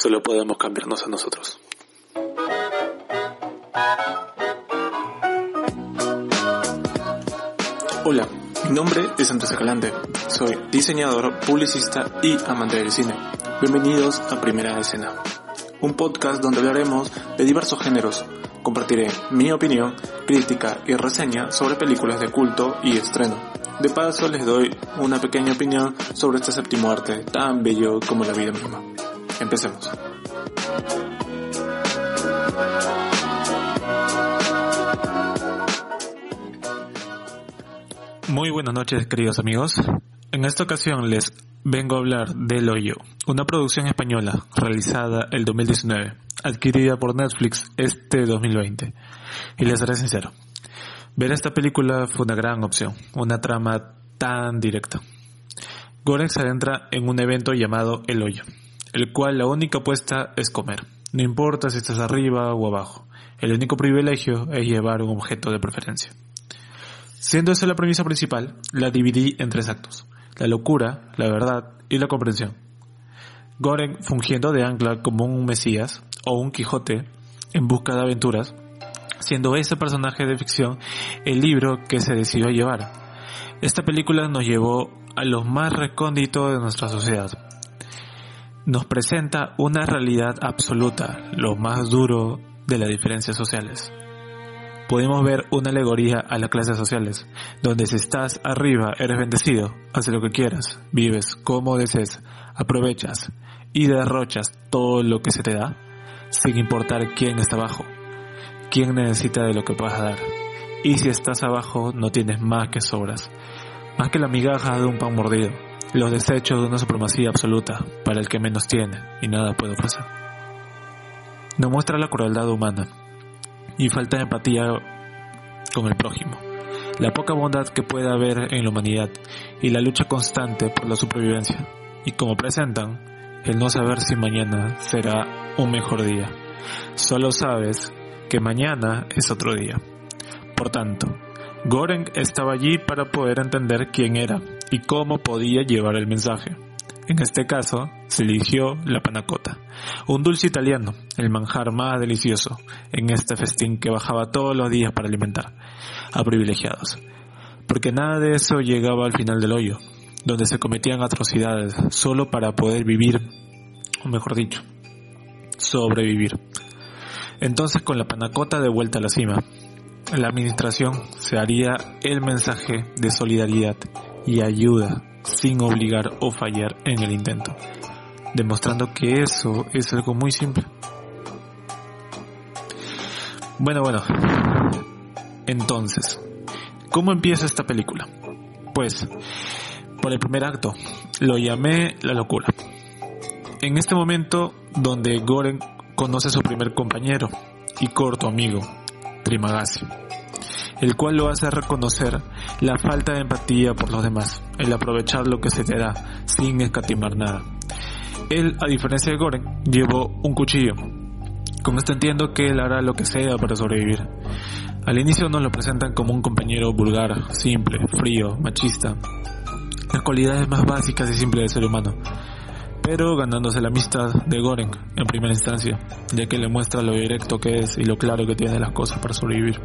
Solo podemos cambiarnos a nosotros. Hola, mi nombre es Andrés Escalante. Soy diseñador, publicista y amante del cine. Bienvenidos a Primera Escena, un podcast donde hablaremos de diversos géneros. Compartiré mi opinión, crítica y reseña sobre películas de culto y estreno. De paso les doy una pequeña opinión sobre este séptimo arte tan bello como la vida misma. Empecemos. Muy buenas noches queridos amigos. En esta ocasión les vengo a hablar de El Hoyo, una producción española realizada el 2019, adquirida por Netflix este 2020. Y les seré sincero, ver esta película fue una gran opción, una trama tan directa. Gorek se adentra en un evento llamado El Hoyo, el cual la única apuesta es comer. No importa si estás arriba o abajo, el único privilegio es llevar un objeto de preferencia. Siendo esa la premisa principal, la dividí en tres actos. La locura, la verdad y la comprensión. Goren fungiendo de ancla como un Mesías o un Quijote en busca de aventuras, siendo ese personaje de ficción el libro que se decidió llevar. Esta película nos llevó a lo más recóndito de nuestra sociedad. Nos presenta una realidad absoluta, lo más duro de las diferencias sociales podemos ver una alegoría a las clases sociales, donde si estás arriba eres bendecido, haces lo que quieras, vives como desees, aprovechas y derrochas todo lo que se te da, sin importar quién está abajo, quién necesita de lo que puedas dar. Y si estás abajo no tienes más que sobras, más que la migaja de un pan mordido, los desechos de una supremacía absoluta para el que menos tiene y nada puede ofrecer. Nos muestra la crueldad humana, y falta de empatía con el prójimo, la poca bondad que puede haber en la humanidad y la lucha constante por la supervivencia. Y como presentan, el no saber si mañana será un mejor día. Solo sabes que mañana es otro día. Por tanto, Goren estaba allí para poder entender quién era y cómo podía llevar el mensaje. En este caso, se eligió la panacota, un dulce italiano, el manjar más delicioso en este festín que bajaba todos los días para alimentar a privilegiados. Porque nada de eso llegaba al final del hoyo, donde se cometían atrocidades solo para poder vivir, o mejor dicho, sobrevivir. Entonces con la panacota de vuelta a la cima, la administración se haría el mensaje de solidaridad y ayuda sin obligar o fallar en el intento, demostrando que eso es algo muy simple. Bueno, bueno, entonces, ¿cómo empieza esta película? Pues, por el primer acto, lo llamé la locura. En este momento donde Goren conoce a su primer compañero y corto amigo, Trimagasi el cual lo hace reconocer la falta de empatía por los demás, el aprovechar lo que se te da sin escatimar nada. Él, a diferencia de Goren, llevó un cuchillo. Con esto entiendo que él hará lo que sea para sobrevivir. Al inicio nos lo presentan como un compañero vulgar, simple, frío, machista. Las cualidades más básicas y simples del ser humano. Pero ganándose la amistad de Goren en primera instancia, ya que le muestra lo directo que es y lo claro que tiene las cosas para sobrevivir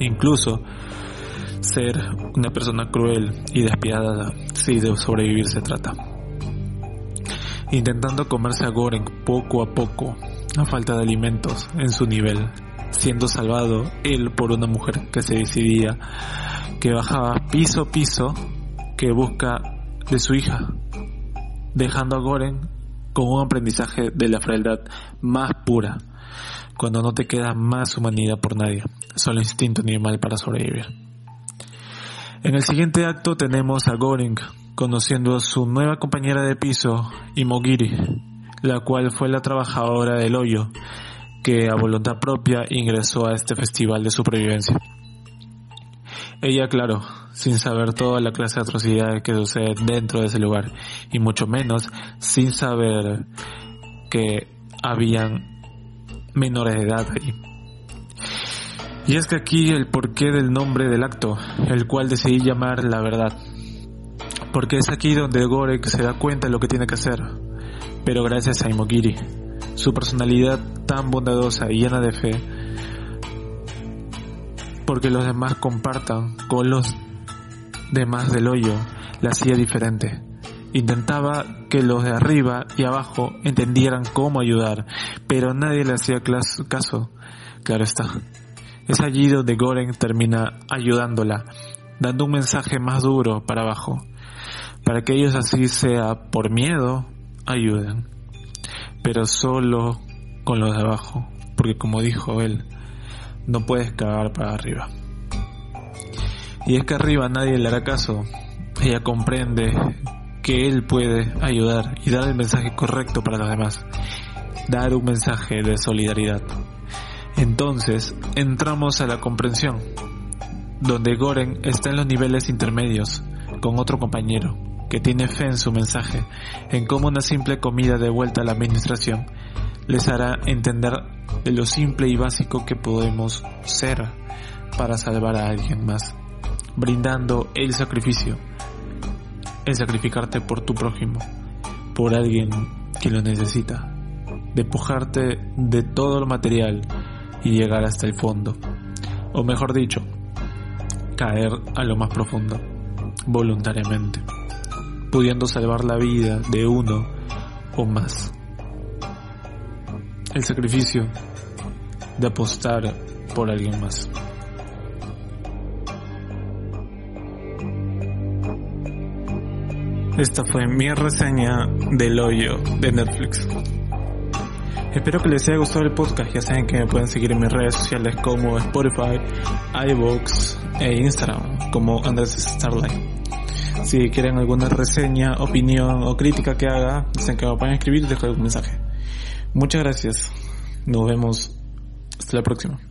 incluso ser una persona cruel y despiadada si de sobrevivir se trata. Intentando comerse a Goren poco a poco, a falta de alimentos en su nivel, siendo salvado él por una mujer que se decidía, que bajaba piso a piso, que busca de su hija, dejando a Goren con un aprendizaje de la frialdad más pura, cuando no te queda más humanidad por nadie, solo instinto animal para sobrevivir. En el siguiente acto tenemos a Goring conociendo a su nueva compañera de piso, Imogiri, la cual fue la trabajadora del hoyo, que a voluntad propia ingresó a este festival de supervivencia. Ella, claro, sin saber toda la clase de atrocidades que sucede dentro de ese lugar, y mucho menos sin saber que habían menores de edad ahí. Y es que aquí el porqué del nombre del acto, el cual decidí llamar la verdad. Porque es aquí donde Gorek se da cuenta de lo que tiene que hacer. Pero gracias a Imogiri, su personalidad tan bondadosa y llena de fe, porque los demás compartan con los demás del hoyo, la hacía diferente. Intentaba que los de arriba y abajo entendieran cómo ayudar, pero nadie le hacía caso. Claro está. Es allí donde Goren termina ayudándola, dando un mensaje más duro para abajo, para que ellos así sea por miedo, ayuden, pero solo con los de abajo, porque como dijo él, no puedes cagar para arriba. Y es que arriba nadie le hará caso, ella comprende que él puede ayudar y dar el mensaje correcto para los demás, dar un mensaje de solidaridad. Entonces entramos a la comprensión, donde Goren está en los niveles intermedios con otro compañero que tiene fe en su mensaje, en cómo una simple comida de vuelta a la administración les hará entender de lo simple y básico que podemos ser para salvar a alguien más, brindando el sacrificio, el sacrificarte por tu prójimo, por alguien que lo necesita, despojarte de todo lo material y llegar hasta el fondo. O mejor dicho, caer a lo más profundo, voluntariamente, pudiendo salvar la vida de uno o más. El sacrificio de apostar por alguien más. Esta fue mi reseña del hoyo de Netflix. Espero que les haya gustado el podcast. Ya saben que me pueden seguir en mis redes sociales como Spotify, iVoox e Instagram como Andrés Starlight. Si quieren alguna reseña, opinión o crítica que haga, dicen que me pueden escribir y dejar algún mensaje. Muchas gracias. Nos vemos. Hasta la próxima.